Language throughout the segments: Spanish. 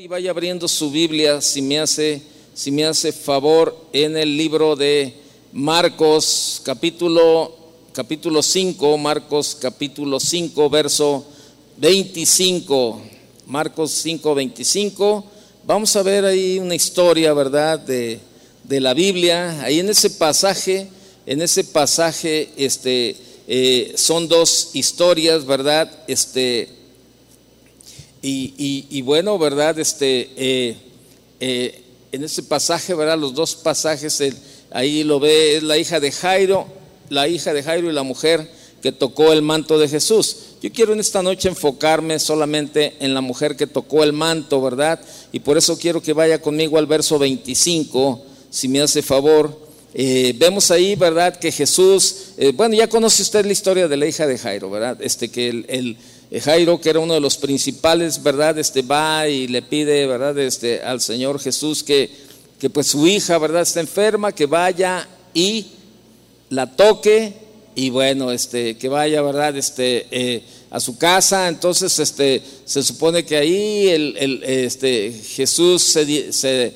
Y vaya abriendo su Biblia, si me hace, si me hace favor, en el libro de Marcos, capítulo, capítulo 5, Marcos capítulo 5, verso 25. Marcos 5, 25. Vamos a ver ahí una historia, ¿verdad?, de, de la Biblia. Ahí en ese pasaje, en ese pasaje, este, eh, son dos historias, ¿verdad? Este, y, bueno, ¿verdad? Este, eh, eh, en ese pasaje, ¿verdad? Los dos pasajes, ahí lo ve, es la hija de Jairo, la hija de Jairo y la mujer que tocó el manto de Jesús. Yo quiero en esta noche enfocarme solamente en la mujer que tocó el manto, ¿verdad? Y por eso quiero que vaya conmigo al verso 25, si me hace favor. Eh, vemos ahí, ¿verdad? Que Jesús, bueno, ya conoce usted la historia de la hija de Jairo, ¿verdad? Este que el Jairo, que era uno de los principales, ¿verdad? Este va y le pide, ¿verdad? Este, al Señor Jesús que, que pues su hija, ¿verdad? Está enferma, que vaya y la toque y bueno, este, que vaya, ¿verdad? Este, eh, a su casa. Entonces, este, se supone que ahí el, este, Jesús se, se,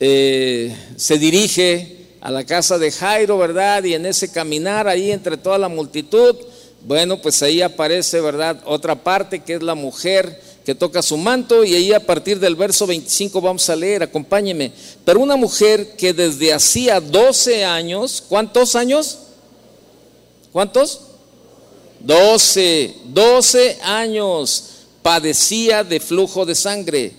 eh, se dirige a la casa de Jairo, ¿verdad? Y en ese caminar ahí entre toda la multitud, bueno, pues ahí aparece, ¿verdad? Otra parte que es la mujer que toca su manto y ahí a partir del verso 25 vamos a leer, acompáñeme. Pero una mujer que desde hacía 12 años, ¿cuántos años? ¿Cuántos? 12, 12 años padecía de flujo de sangre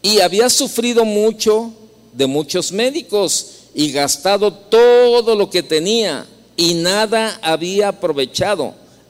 y había sufrido mucho de muchos médicos y gastado todo lo que tenía y nada había aprovechado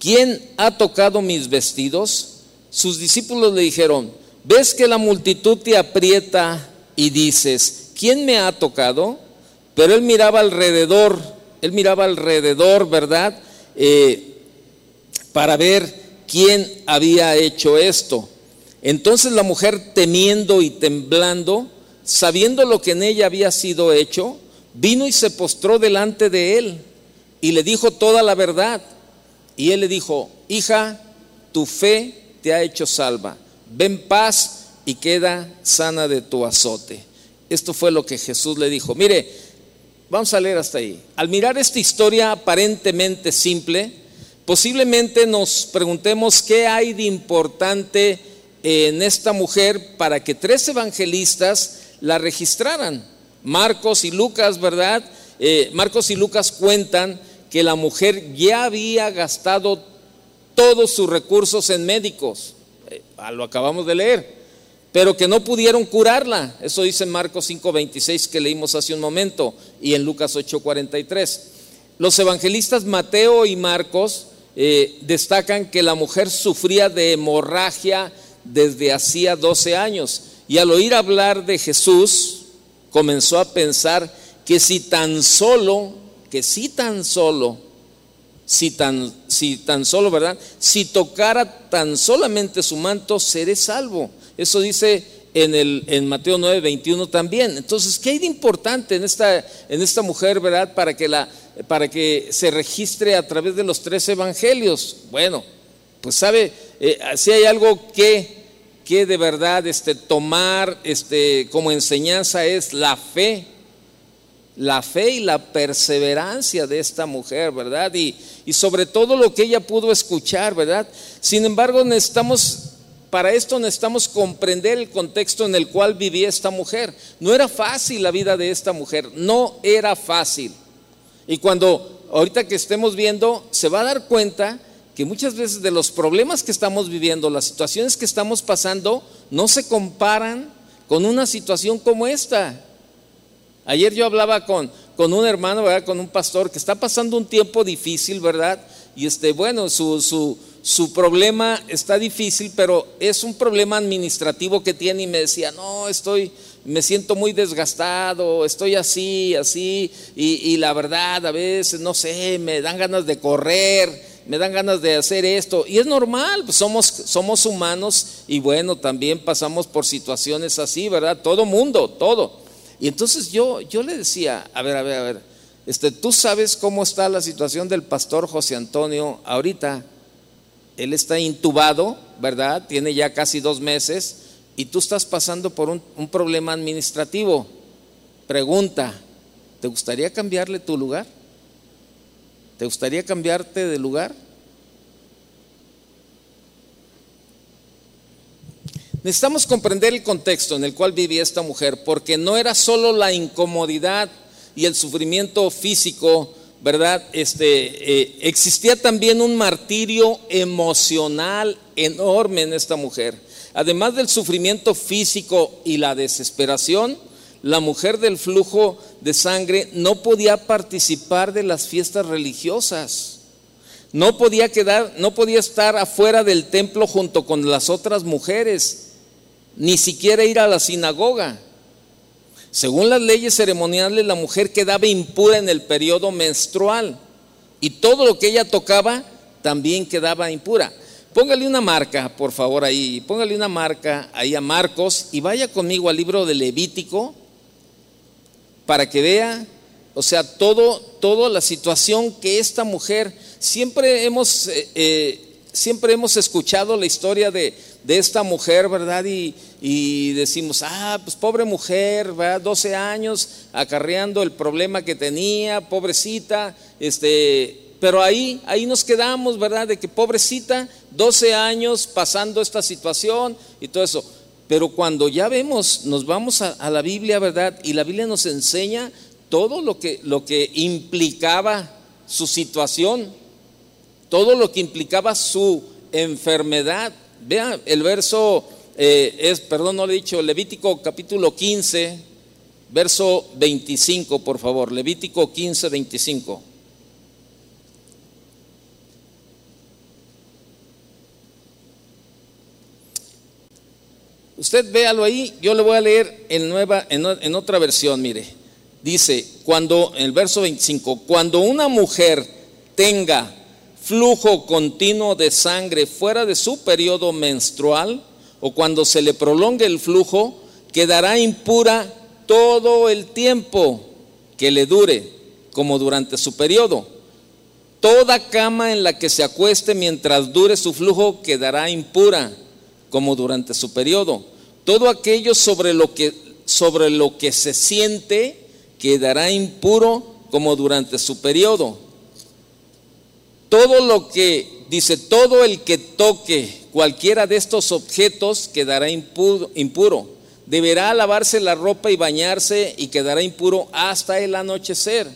¿quién ha tocado mis vestidos? Sus discípulos le dijeron, ¿ves que la multitud te aprieta y dices, ¿quién me ha tocado? Pero él miraba alrededor, él miraba alrededor, ¿verdad? Eh, para ver quién había hecho esto. Entonces la mujer temiendo y temblando, sabiendo lo que en ella había sido hecho, vino y se postró delante de él y le dijo toda la verdad. Y él le dijo, hija, tu fe te ha hecho salva, ven paz y queda sana de tu azote. Esto fue lo que Jesús le dijo. Mire, vamos a leer hasta ahí. Al mirar esta historia aparentemente simple, posiblemente nos preguntemos qué hay de importante en esta mujer para que tres evangelistas la registraran. Marcos y Lucas, ¿verdad? Eh, Marcos y Lucas cuentan que la mujer ya había gastado todos sus recursos en médicos, eh, lo acabamos de leer, pero que no pudieron curarla. Eso dice en Marcos 5:26 que leímos hace un momento y en Lucas 8:43. Los evangelistas Mateo y Marcos eh, destacan que la mujer sufría de hemorragia desde hacía 12 años y al oír hablar de Jesús comenzó a pensar que si tan solo que si tan solo, si tan, si tan solo, ¿verdad? Si tocara tan solamente su manto, seré salvo. Eso dice en, el, en Mateo 9, 21 también. Entonces, ¿qué hay de importante en esta, en esta mujer, verdad? Para que, la, para que se registre a través de los tres evangelios. Bueno, pues sabe, eh, si hay algo que, que de verdad este, tomar este, como enseñanza es la fe la fe y la perseverancia de esta mujer, ¿verdad? Y, y sobre todo lo que ella pudo escuchar, ¿verdad? Sin embargo, necesitamos para esto necesitamos comprender el contexto en el cual vivía esta mujer. No era fácil la vida de esta mujer, no era fácil. Y cuando ahorita que estemos viendo, se va a dar cuenta que muchas veces de los problemas que estamos viviendo, las situaciones que estamos pasando, no se comparan con una situación como esta. Ayer yo hablaba con, con un hermano, ¿verdad? con un pastor que está pasando un tiempo difícil, ¿verdad? Y este, bueno, su, su, su problema está difícil, pero es un problema administrativo que tiene y me decía, no, estoy, me siento muy desgastado, estoy así, así, y, la verdad a veces, no sé, me dan ganas de correr, me dan ganas de hacer esto, y es normal, pues somos, somos humanos y bueno, también pasamos por situaciones así, ¿verdad? Todo mundo, todo. Y entonces yo, yo le decía, a ver, a ver, a ver, este, tú sabes cómo está la situación del pastor José Antonio ahorita. Él está intubado, ¿verdad? Tiene ya casi dos meses y tú estás pasando por un, un problema administrativo. Pregunta, ¿te gustaría cambiarle tu lugar? ¿Te gustaría cambiarte de lugar? Necesitamos comprender el contexto en el cual vivía esta mujer, porque no era solo la incomodidad y el sufrimiento físico, ¿verdad? Este, eh, existía también un martirio emocional enorme en esta mujer. Además del sufrimiento físico y la desesperación, la mujer del flujo de sangre no podía participar de las fiestas religiosas. No podía quedar, no podía estar afuera del templo junto con las otras mujeres, ni siquiera ir a la sinagoga. Según las leyes ceremoniales, la mujer quedaba impura en el periodo menstrual y todo lo que ella tocaba también quedaba impura. Póngale una marca, por favor, ahí. Póngale una marca ahí a Marcos y vaya conmigo al libro de Levítico para que vea, o sea, todo, toda la situación que esta mujer, siempre hemos, eh, eh, siempre hemos escuchado la historia de, de esta mujer, ¿verdad? Y, y, decimos, ah, pues pobre mujer, ¿verdad? 12 años acarreando el problema que tenía, pobrecita, este, pero ahí, ahí nos quedamos, ¿verdad? De que pobrecita, 12 años pasando esta situación y todo eso. Pero cuando ya vemos, nos vamos a, a la Biblia, ¿verdad? Y la Biblia nos enseña todo lo que, lo que implicaba su situación, todo lo que implicaba su enfermedad. Vean, el verso eh, es, perdón, no le he dicho, Levítico capítulo 15, verso 25, por favor. Levítico 15, 25. Usted véalo ahí, yo le voy a leer en, nueva, en, en otra versión, mire. Dice, cuando, en el verso 25, cuando una mujer tenga flujo continuo de sangre fuera de su periodo menstrual o cuando se le prolongue el flujo, quedará impura todo el tiempo que le dure, como durante su periodo. Toda cama en la que se acueste mientras dure su flujo quedará impura, como durante su periodo. Todo aquello sobre lo que, sobre lo que se siente quedará impuro, como durante su periodo todo lo que, dice, todo el que toque cualquiera de estos objetos quedará impuro, Deberá lavarse la ropa y bañarse y quedará impuro hasta el anochecer.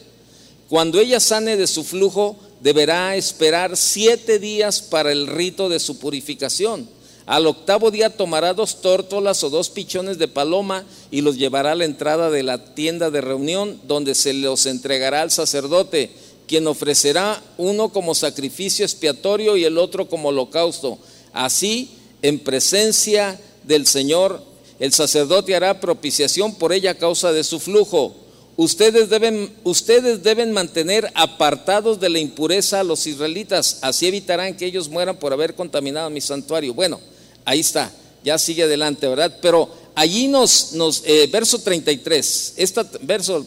Cuando ella sane de su flujo, deberá esperar siete días para el rito de su purificación. Al octavo día tomará dos tórtolas o dos pichones de paloma y los llevará a la entrada de la tienda de reunión, donde se los entregará al sacerdote quien ofrecerá uno como sacrificio expiatorio y el otro como holocausto. Así, en presencia del Señor, el sacerdote hará propiciación por ella a causa de su flujo. Ustedes deben, ustedes deben mantener apartados de la impureza a los israelitas, así evitarán que ellos mueran por haber contaminado mi santuario. Bueno, ahí está, ya sigue adelante, ¿verdad? Pero allí nos, nos eh, verso 33, esta, verso,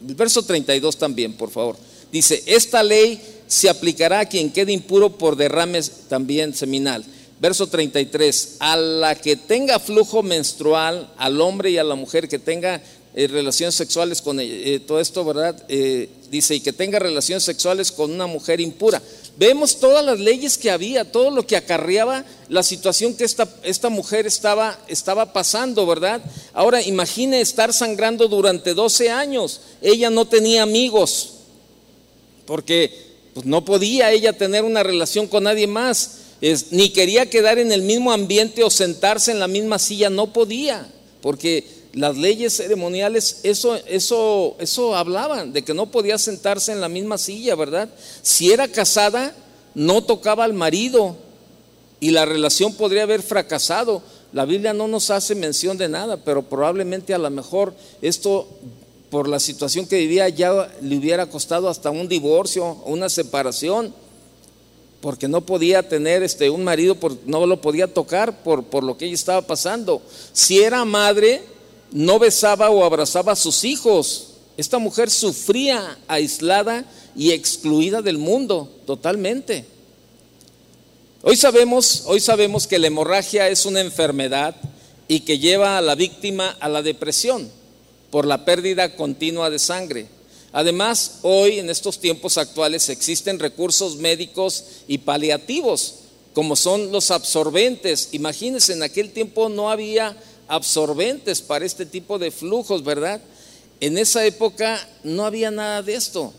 verso 32 también, por favor. Dice, esta ley se aplicará a quien quede impuro por derrames también seminal. Verso 33, a la que tenga flujo menstrual, al hombre y a la mujer que tenga eh, relaciones sexuales con eh, todo esto, ¿verdad? Eh, dice, y que tenga relaciones sexuales con una mujer impura. Vemos todas las leyes que había, todo lo que acarreaba la situación que esta, esta mujer estaba, estaba pasando, ¿verdad? Ahora imagine estar sangrando durante 12 años. Ella no tenía amigos, porque pues, no podía ella tener una relación con nadie más, ni quería quedar en el mismo ambiente o sentarse en la misma silla, no podía, porque las leyes ceremoniales eso, eso, eso hablaban, de que no podía sentarse en la misma silla, ¿verdad? Si era casada, no tocaba al marido, y la relación podría haber fracasado. La Biblia no nos hace mención de nada, pero probablemente a lo mejor esto, por la situación que vivía, ya le hubiera costado hasta un divorcio una separación, porque no podía tener este, un marido, no lo podía tocar por, por lo que ella estaba pasando. Si era madre, no besaba o abrazaba a sus hijos. Esta mujer sufría aislada y excluida del mundo totalmente. Hoy sabemos, hoy sabemos que la hemorragia es una enfermedad y que lleva a la víctima a la depresión por la pérdida continua de sangre. Además, hoy en estos tiempos actuales existen recursos médicos y paliativos, como son los absorbentes. Imagínense, en aquel tiempo no había absorbentes para este tipo de flujos, ¿verdad? En esa época no había nada de esto.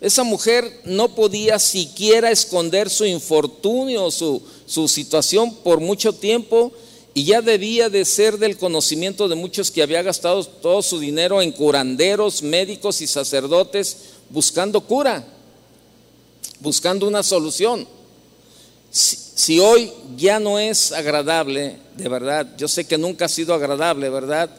Esa mujer no podía siquiera esconder su infortunio, su, su situación por mucho tiempo y ya debía de ser del conocimiento de muchos que había gastado todo su dinero en curanderos, médicos y sacerdotes buscando cura, buscando una solución. Si, hoy ya no es agradable, de verdad, yo sé que nunca ha sido agradable, ¿verdad?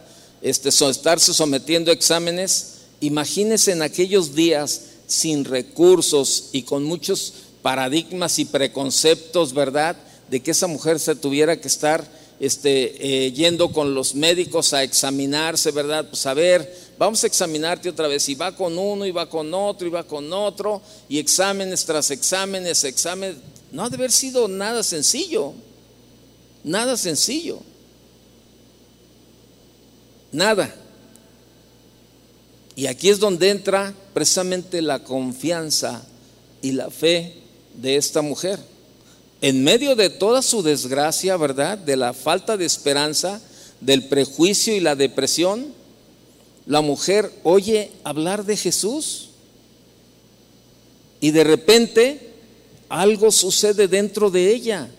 Este, estarse sometiendo a exámenes, imagínense en aquellos días sin recursos y con muchos paradigmas y preconceptos, ¿verdad? De que esa mujer se tuviera que estar este, eh, yendo con los médicos a examinarse, ¿verdad? Pues a ver, vamos a examinarte otra vez. Y va con uno, y va con otro, y va con otro, y exámenes tras exámenes, exámenes. No ha de haber sido nada sencillo, nada sencillo. Nada. Y aquí es donde entra precisamente la confianza y la fe de esta mujer. En medio de toda su desgracia, ¿verdad? De la falta de esperanza, del prejuicio y la depresión, la mujer oye hablar de Jesús y de repente algo sucede dentro de ella.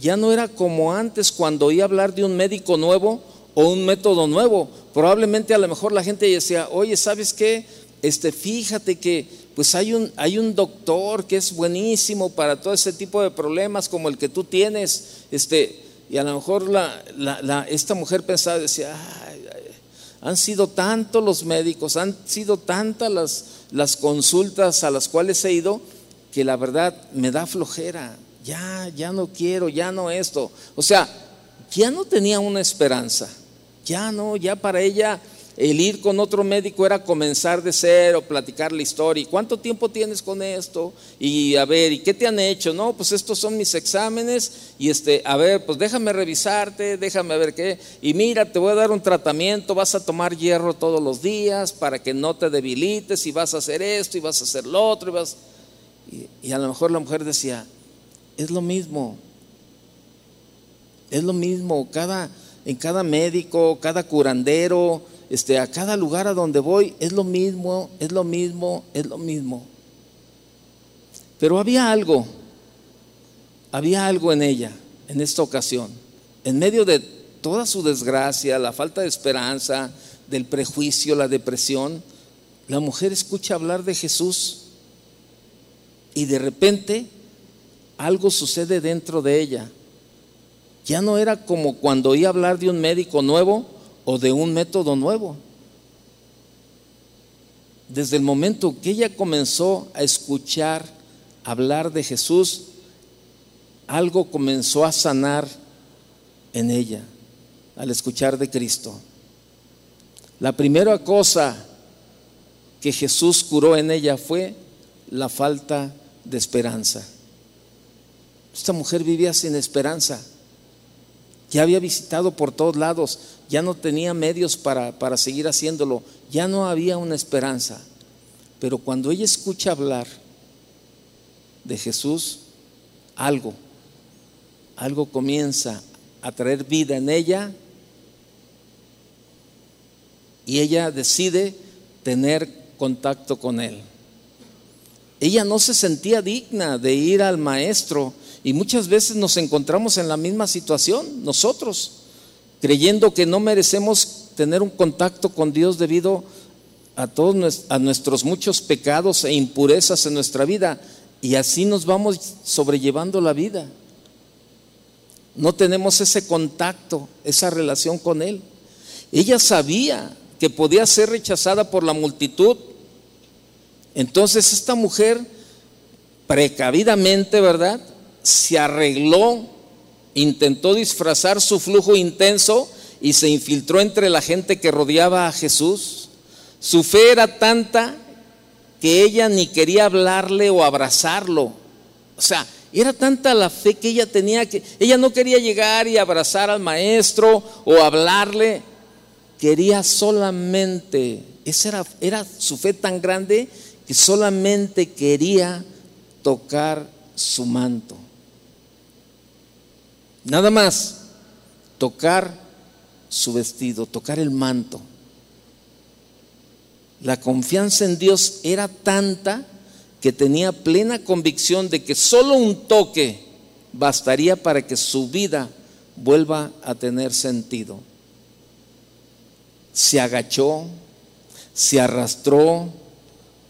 Ya no era como antes cuando oía hablar de un médico nuevo o un método nuevo. Probablemente a lo mejor la gente decía, oye, ¿sabes qué? Este, fíjate que pues hay un, hay un doctor que es buenísimo para todo ese tipo de problemas como el que tú tienes. Este, y a lo mejor la, esta mujer pensaba, decía, han sido tantos los médicos, han sido tantas las, las consultas a las cuales he ido, que la verdad me da flojera. Ya, ya no quiero, ya no esto. O sea, ya no tenía una esperanza. Ya no, ya para ella el ir con otro médico era comenzar de cero, platicar la historia. ¿Y cuánto tiempo tienes con esto? Y a ver, ¿y qué te han hecho? No, pues estos son mis exámenes y este, a ver, pues déjame revisarte, déjame ver qué. Y mira, te voy a dar un tratamiento, vas a tomar hierro todos los días para que no te debilites y vas a hacer esto y vas a hacer lo otro y y a lo mejor la mujer decía, es lo mismo, es lo mismo, cada en cada médico, cada curandero, este, a cada lugar a donde voy, es lo mismo, es lo mismo, es lo mismo. Pero había algo, había algo en ella, en esta ocasión, en medio de toda su desgracia, la falta de esperanza, del prejuicio, la depresión, la mujer escucha hablar de Jesús y de repente algo sucede dentro de ella ya no era como cuando oía hablar de un médico nuevo o de un método nuevo. Desde el momento que ella comenzó a escuchar hablar de Jesús, algo comenzó a sanar en ella al escuchar de Cristo. La primera cosa que Jesús curó en ella fue la falta de esperanza. Esta mujer vivía sin esperanza. Ya había visitado por todos lados, ya no tenía medios para, para seguir haciéndolo, ya no había una esperanza. Pero cuando ella escucha hablar de Jesús, algo, algo comienza a traer vida en ella y ella decide tener contacto con Él. Ella no se sentía digna de ir al maestro y muchas veces nos encontramos en la misma situación, nosotros, creyendo que no merecemos tener un contacto con Dios debido a todos a nuestros muchos pecados e impurezas en nuestra vida. Y así nos vamos sobrellevando la vida. no tenemos ese contacto, esa relación con Él. Ella sabía que podía ser rechazada por la multitud. Entonces esta mujer, precavidamente, ¿verdad? Se arregló, intentó disfrazar su flujo intenso y se infiltró entre la gente que rodeaba a Jesús. Su fe era tanta que ella ni quería hablarle o abrazarlo. O sea, era tanta la fe que ella tenía que ella no quería llegar y abrazar al maestro o hablarle, quería solamente, esa era, era su fe tan grande que solamente quería tocar su manto. Nada más, tocar su vestido, tocar el manto. La confianza en Dios era tanta que tenía plena convicción de que solo un toque bastaría para que su vida vuelva a tener sentido. Se agachó, se arrastró,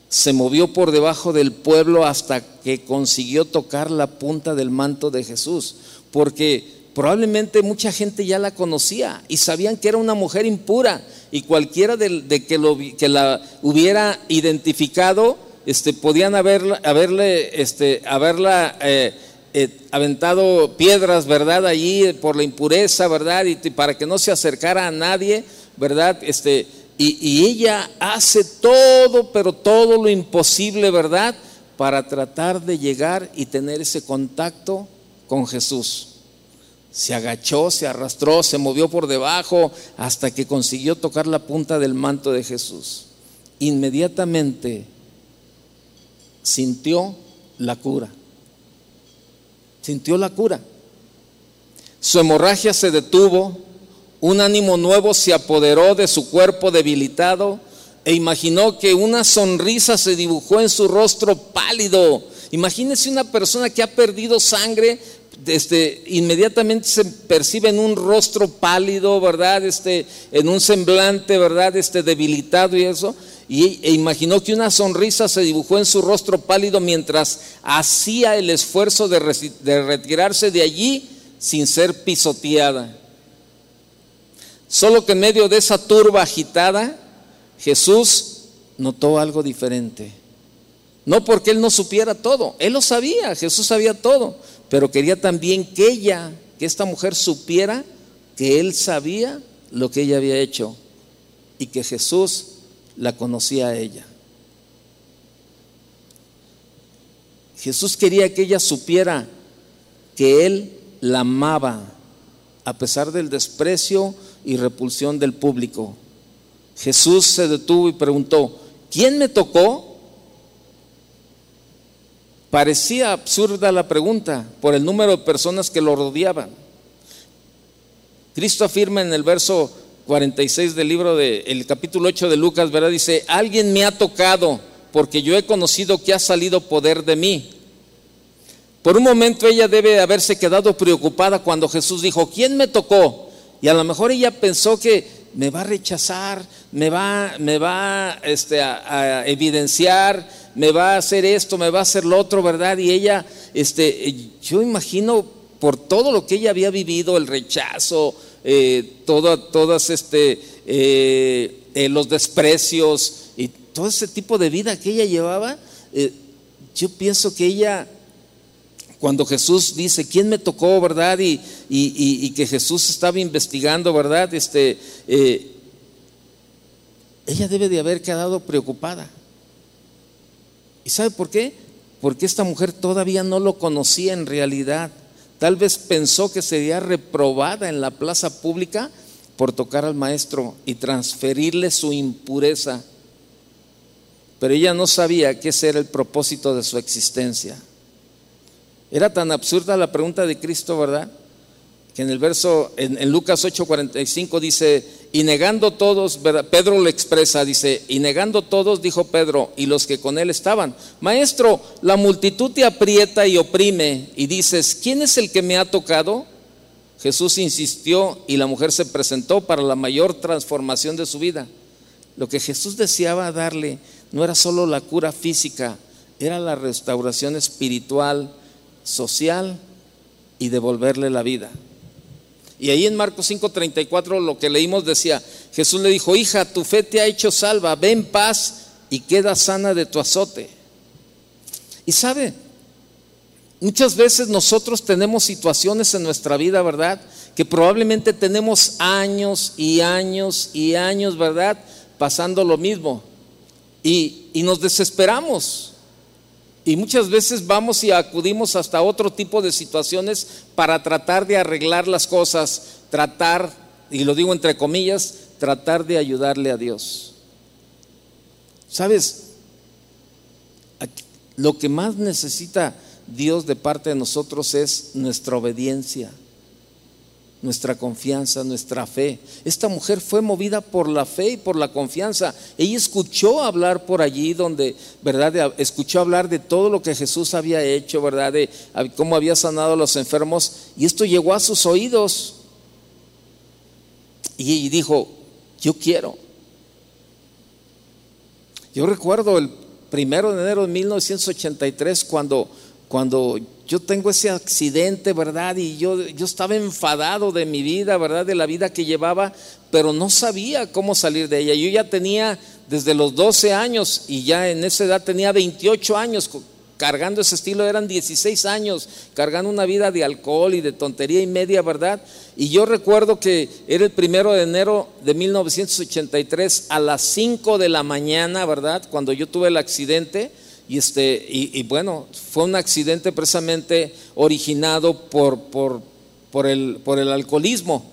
se movió por debajo del pueblo hasta que consiguió tocar la punta del manto de Jesús, porque probablemente mucha gente ya la conocía y sabían que era una mujer impura y cualquiera de, que, la hubiera identificado, este, podían haberla, haberle, este, haberla eh, eh, aventado piedras, ¿verdad? Allí por la impureza, ¿verdad? Y, para que no se acercara a nadie, ¿verdad? Este, y ella hace todo, pero todo lo imposible, ¿verdad? Para tratar de llegar y tener ese contacto con Jesús. Se agachó, se arrastró, se movió por debajo hasta que consiguió tocar la punta del manto de Jesús. Inmediatamente sintió la cura. Sintió la cura. Su hemorragia se detuvo, un ánimo nuevo se apoderó de su cuerpo debilitado e imaginó que una sonrisa se dibujó en su rostro pálido. Imagínese una persona que ha perdido sangre, este, inmediatamente se percibe en un rostro pálido, ¿verdad? Este, en un semblante, ¿verdad? Este, debilitado y eso. Y, e imaginó que una sonrisa se dibujó en su rostro pálido mientras hacía el esfuerzo de, de retirarse de allí sin ser pisoteada. Solo que en medio de esa turba agitada, Jesús notó algo diferente. No porque él no supiera todo, él lo sabía, Jesús sabía todo, pero quería también que ella, que esta mujer supiera que él sabía lo que ella había hecho y que Jesús la conocía a ella. Jesús quería que ella supiera que él la amaba a pesar del desprecio y repulsión del público. Jesús se detuvo y preguntó, ¿quién me tocó? Parecía absurda la pregunta por el número de personas que lo rodeaban. Cristo afirma en el verso 46 del libro del el capítulo 8 de Lucas, ¿verdad? Dice, alguien me ha tocado porque yo he conocido que ha salido poder de mí. Por un momento ella debe haberse quedado preocupada cuando Jesús dijo, ¿quién me tocó? Y a lo mejor ella pensó que me va a rechazar, me va, me va este, a evidenciar, me va a hacer esto, me va a hacer lo otro, ¿verdad? Y ella, este, yo imagino por todo lo que ella había vivido, el rechazo, eh, todas este, eh, eh, los desprecios y todo ese tipo de vida que ella llevaba, yo pienso que ella, cuando Jesús dice, ¿quién me tocó, verdad? Y, y que Jesús estaba investigando, ¿verdad? Este, ella debe de haber quedado preocupada. ¿Y sabe por qué? Porque esta mujer todavía no lo conocía en realidad. Tal vez pensó que sería reprobada en la plaza pública por tocar al maestro y transferirle su impureza. Pero ella no sabía qué era el propósito de su existencia. Era tan absurda la pregunta de Cristo, ¿verdad? Que en el verso, en, en Lucas 8:45 dice, y negando todos, Pedro lo expresa, dice, y negando todos, dijo Pedro, y los que con él estaban, Maestro, la multitud te aprieta y oprime, y dices, ¿quién es el que me ha tocado? Jesús insistió y la mujer se presentó para la mayor transformación de su vida. Lo que Jesús deseaba darle no era solo la cura física, era la restauración espiritual, social y devolverle la vida. Y ahí en Marcos 5:34 lo que leímos decía, Jesús le dijo, hija, tu fe te ha hecho salva, ve en paz y queda sana de tu azote. Y sabe, muchas veces nosotros tenemos situaciones en nuestra vida, ¿verdad? Que probablemente tenemos años y años y años, ¿verdad? Pasando lo mismo. Y, y nos desesperamos. Y muchas veces vamos y acudimos hasta otro tipo de situaciones para tratar de arreglar las cosas, tratar, y lo digo entre comillas, tratar de ayudarle a Dios. ¿Sabes? Lo que más necesita Dios de parte de nosotros es nuestra obediencia nuestra confianza, nuestra fe. Esta mujer fue movida por la fe y por la confianza. Ella escuchó hablar por allí donde, ¿verdad? Escuchó hablar de todo lo que Jesús había hecho, ¿verdad? De cómo había sanado a los enfermos. Y esto llegó a sus oídos. Y dijo, yo quiero. Yo recuerdo el primero de enero de 1983 cuando, cuando yo tengo ese accidente, ¿verdad? Y yo, yo estaba enfadado de mi vida, ¿verdad? De la vida que llevaba, pero no sabía cómo salir de ella. Yo ya tenía desde los 12 años y ya en esa edad tenía 28 años cargando ese estilo, eran 16 años cargando una vida de alcohol y de tontería y media, ¿verdad? Y yo recuerdo que era el primero de enero de 1983 a las 5 de la mañana, ¿verdad? Cuando yo tuve el accidente y, este, y, bueno, fue un accidente precisamente originado por, por, por, el, por el alcoholismo.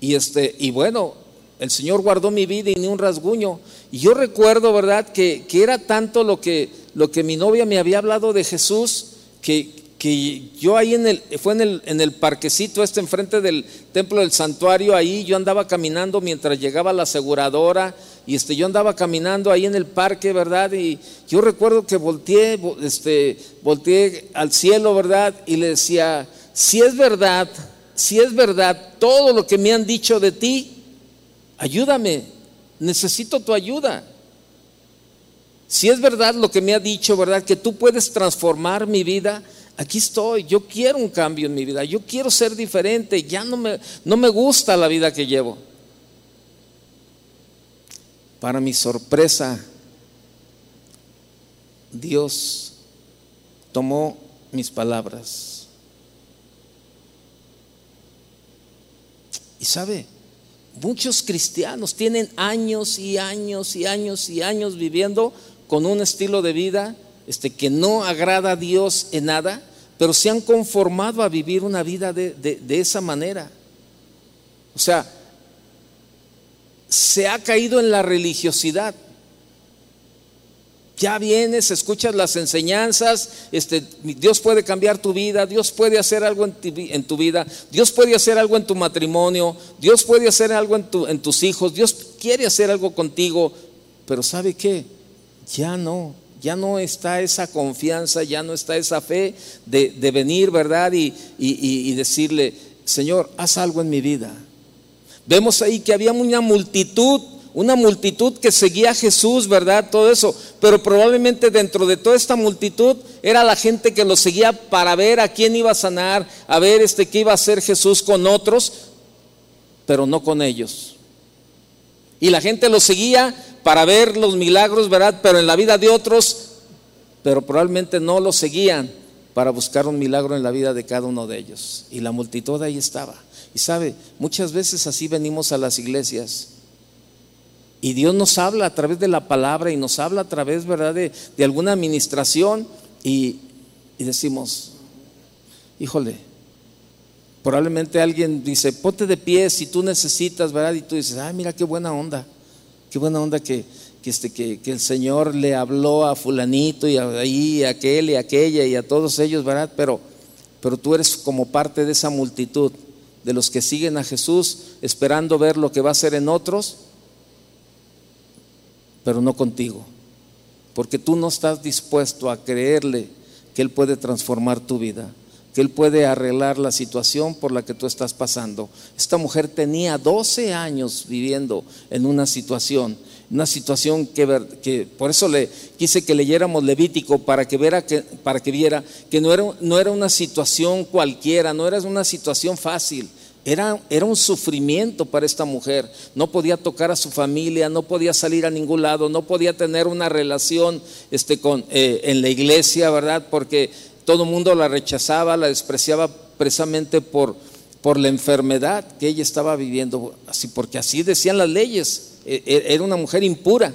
Y, este, y bueno, el Señor guardó mi vida y ni un rasguño. Y yo recuerdo, ¿verdad?, que, que era tanto lo que, lo que mi novia me había hablado de Jesús, que, que yo ahí en el, fue en el, en el parquecito este enfrente del templo del santuario, ahí yo andaba caminando mientras llegaba la aseguradora y este, yo andaba caminando ahí en el parque, ¿verdad? Y yo recuerdo que volteé, este, volteé al cielo, ¿verdad? Y le decía, si es verdad, si es verdad todo lo que me han dicho de ti, ayúdame, necesito tu ayuda. Si es verdad lo que me ha dicho, ¿verdad? Que tú puedes transformar mi vida, aquí estoy, yo quiero un cambio en mi vida, yo quiero ser diferente, ya no me, no me gusta la vida que llevo. Para mi sorpresa, Dios tomó mis palabras. Y sabe, muchos cristianos tienen años y años y años y años viviendo con un estilo de vida este, que no agrada a Dios en nada, pero se han conformado a vivir una vida de, de esa manera. O sea, se ha caído en la religiosidad. Ya vienes, escuchas las enseñanzas, este, Dios puede cambiar tu vida, Dios puede hacer algo en tu, vida, Dios puede hacer algo en tu matrimonio, Dios puede hacer algo en, tu, en tus hijos, Dios quiere hacer algo contigo, pero ¿sabe qué? Ya no, ya no está esa confianza, ya no está esa fe de, venir, ¿verdad? y, y decirle, Señor, haz algo en mi vida. Vemos ahí que había una multitud, una multitud que seguía a Jesús, ¿verdad? Todo eso. Pero probablemente dentro de toda esta multitud era la gente que lo seguía para ver a quién iba a sanar, a ver este qué iba a hacer Jesús con otros, pero no con ellos. Y la gente lo seguía para ver los milagros, ¿verdad? Pero en la vida de otros, pero probablemente no lo seguían para buscar un milagro en la vida de cada uno de ellos. Y la multitud ahí estaba. Y sabe, muchas veces así venimos a las iglesias. Y Dios nos habla a través de la palabra y nos habla a través, ¿verdad?, de, alguna administración y, decimos, híjole, probablemente alguien dice, ponte de pie si tú necesitas, ¿verdad? Y tú dices, ay, mira qué buena onda, qué buena onda que, que, este, que, el Señor le habló a fulanito y a, ahí, a aquel y a aquella y a todos ellos, ¿verdad? Pero, pero tú eres como parte de esa multitud de los que siguen a Jesús esperando ver lo que va a hacer en otros, pero no contigo. Porque tú no estás dispuesto a creerle que Él puede transformar tu vida, que Él puede arreglar la situación por la que tú estás pasando. Esta mujer tenía 12 años viviendo en una situación, una situación que, que por eso le quise que leyéramos Levítico para que, viera que, para que viera que no era, no era una situación cualquiera, no era una situación fácil, Era, era, un sufrimiento para esta mujer. No podía tocar a su familia, no podía salir a ningún lado, no podía tener una relación este, con, eh, en la iglesia, ¿verdad? Porque todo el mundo la rechazaba, la despreciaba precisamente por, por la enfermedad que ella estaba viviendo, así, porque así decían las leyes. E, e, era una mujer impura.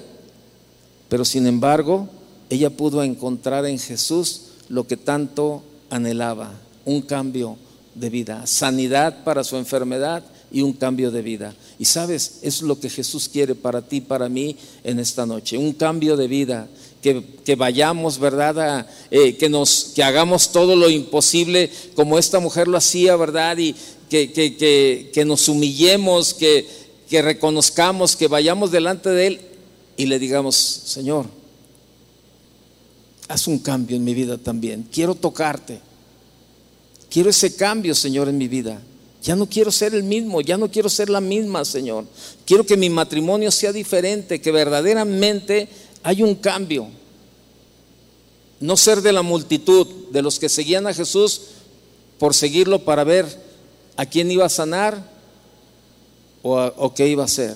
Pero sin embargo, ella pudo encontrar en Jesús lo que tanto anhelaba, un cambio de vida, sanidad para su enfermedad y un cambio de vida. Y sabes, es lo que Jesús quiere para ti, para mí en esta noche, un cambio de vida, que, vayamos, ¿verdad? Eh, que, nos, que hagamos todo lo imposible como esta mujer lo hacía, ¿verdad? Y que, que, que nos humillemos, que, que reconozcamos, que vayamos delante de Él y le digamos, Señor, haz un cambio en mi vida también. Quiero tocarte. Quiero ese cambio, Señor, en mi vida. Ya no quiero ser el mismo, ya no quiero ser la misma, Señor. Quiero que mi matrimonio sea diferente, que verdaderamente hay un cambio. No ser de la multitud, de los que seguían a Jesús por seguirlo para ver a quién iba a sanar o, qué iba a hacer,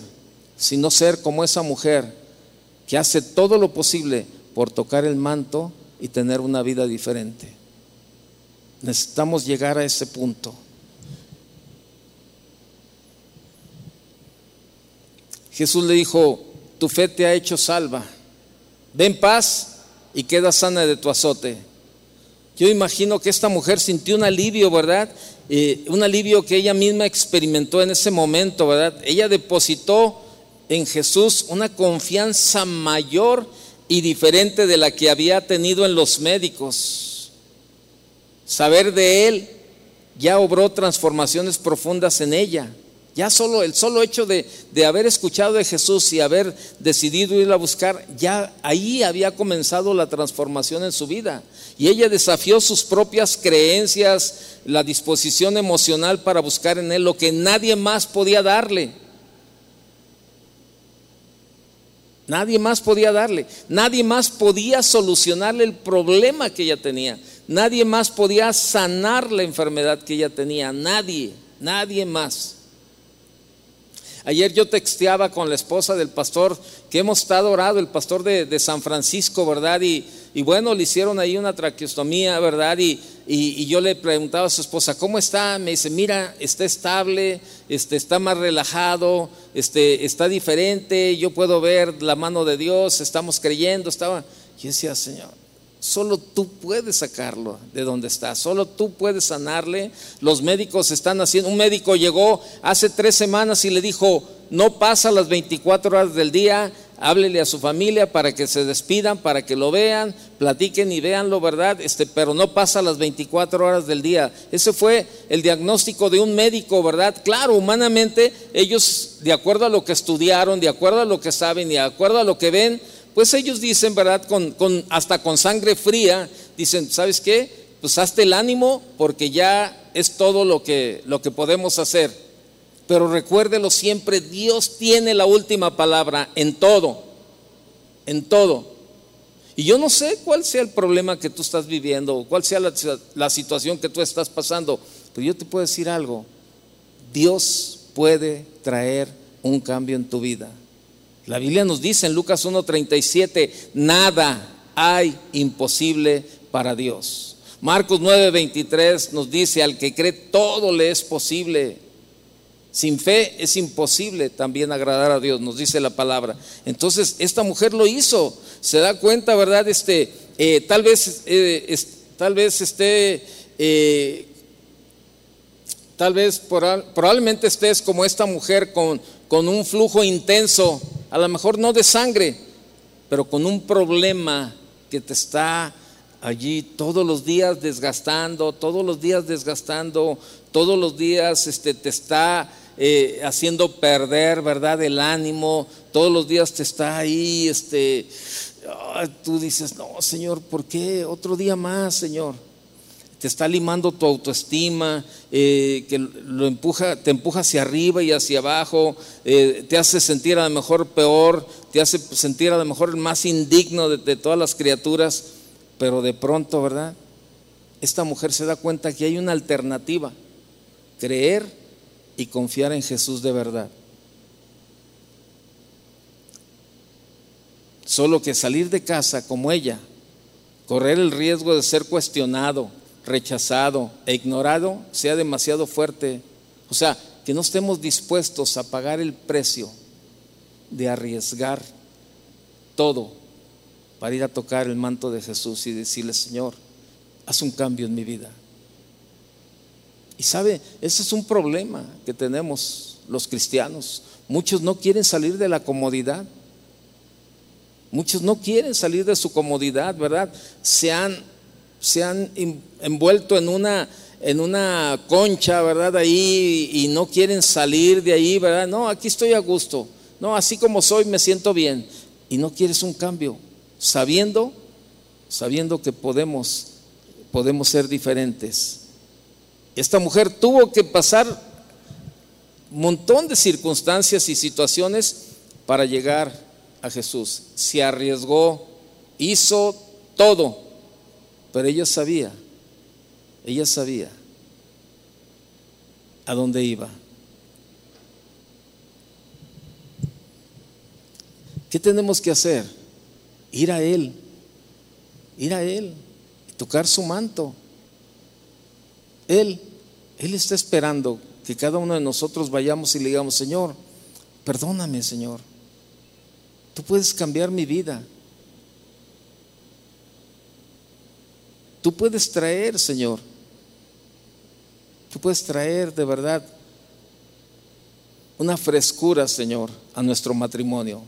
sino ser como esa mujer que hace todo lo posible por tocar el manto y tener una vida diferente. Necesitamos llegar a ese punto. Jesús le dijo, tu fe te ha hecho salva, ven paz y queda sana de tu azote. Yo imagino que esta mujer sintió un alivio, ¿verdad? Eh, un alivio que ella misma experimentó en ese momento, ¿verdad? Ella depositó en Jesús una confianza mayor y diferente de la que había tenido en los médicos. Saber de Él ya obró transformaciones profundas en ella. Ya solo el solo hecho de, de, haber escuchado de Jesús y haber decidido ir a buscar, ya ahí había comenzado la transformación en su vida. Y ella desafió sus propias creencias, la disposición emocional para buscar en Él lo que nadie más podía darle. Nadie más podía darle, nadie más podía solucionarle el problema que ella tenía, nadie más podía sanar la enfermedad que ella tenía, nadie, nadie más. Ayer yo texteaba con la esposa del pastor que hemos estado orando, el pastor de, San Francisco, ¿verdad? Y, bueno, le hicieron ahí una traqueostomía, ¿verdad? Y, y, yo le preguntaba a su esposa, ¿cómo está? Me dice, mira, está estable, este, está más relajado, este, está diferente, yo puedo ver la mano de Dios, estamos creyendo, estaba... Yo decía, Señor, Solo tú puedes sacarlo de donde está, solo tú puedes sanarle. Los médicos están haciendo, un médico llegó hace tres semanas y le dijo, no pasa las 24 horas del día, háblele a su familia para que se despidan, para que lo vean, platiquen y veanlo, ¿verdad? Este, pero no pasa las 24 horas del día. Ese fue el diagnóstico de un médico, ¿verdad? Claro, humanamente ellos, de acuerdo a lo que estudiaron, de acuerdo a lo que saben y de acuerdo a lo que ven, pues ellos dicen, ¿verdad? Con, hasta con sangre fría, dicen, ¿sabes qué? Pues hazte el ánimo porque ya es todo lo que, lo que podemos hacer. Pero recuérdelo siempre, Dios tiene la última palabra en todo, en todo. Y yo no sé cuál sea el problema que tú estás viviendo, cuál sea la situación que tú estás pasando, pero yo te puedo decir algo, Dios puede traer un cambio en tu vida. La Biblia nos dice en Lucas 1.37, nada hay imposible para Dios. Marcos 9.23 nos dice, al que cree todo le es posible. Sin fe es imposible también agradar a Dios, nos dice la palabra. Entonces, esta mujer lo hizo. Se da cuenta, ¿verdad? Este, eh, tal vez, eh, tal vez esté, eh, tal vez probablemente estés como esta mujer con, con un flujo intenso a lo mejor no de sangre, pero con un problema que te está allí todos los días desgastando, todos los días desgastando, todos los días este, te está eh, haciendo perder, ¿verdad? El ánimo, todos los días te está ahí, este, tú dices, no, Señor, ¿por qué? Otro día más, Señor te está limando tu autoestima, eh, que lo empuja, te empuja hacia arriba y hacia abajo, eh, te hace sentir a lo mejor peor, te hace sentir a lo mejor el más indigno de, de todas las criaturas, pero de pronto, ¿verdad? Esta mujer se da cuenta que hay una alternativa, creer y confiar en Jesús de verdad. Solo que salir de casa como ella, correr el riesgo de ser cuestionado, rechazado e ignorado, sea demasiado fuerte. O sea, que no estemos dispuestos a pagar el precio de arriesgar todo para ir a tocar el manto de Jesús y decirle, Señor, haz un cambio en mi vida. Y sabe, ese es un problema que tenemos los cristianos. Muchos no quieren salir de la comodidad. Muchos no quieren salir de su comodidad, ¿verdad? Se han, se han envuelto en una, en una concha, ¿verdad? Ahí y no quieren salir de ahí, ¿verdad? No, aquí estoy a gusto. No, así como soy me siento bien. Y no quieres un cambio, sabiendo, sabiendo que podemos, podemos ser diferentes. Esta mujer tuvo que pasar un montón de circunstancias y situaciones para llegar a Jesús. Se arriesgó, hizo todo, pero ella sabía, ella sabía a dónde iba. ¿Qué tenemos que hacer? Ir a Él, ir a Él, tocar su manto. Él, Él está esperando que cada uno de nosotros vayamos y le digamos, Señor, perdóname, Señor. Tú puedes cambiar mi vida. Tú puedes traer, Señor. Tú puedes traer de verdad una frescura, Señor, a nuestro matrimonio.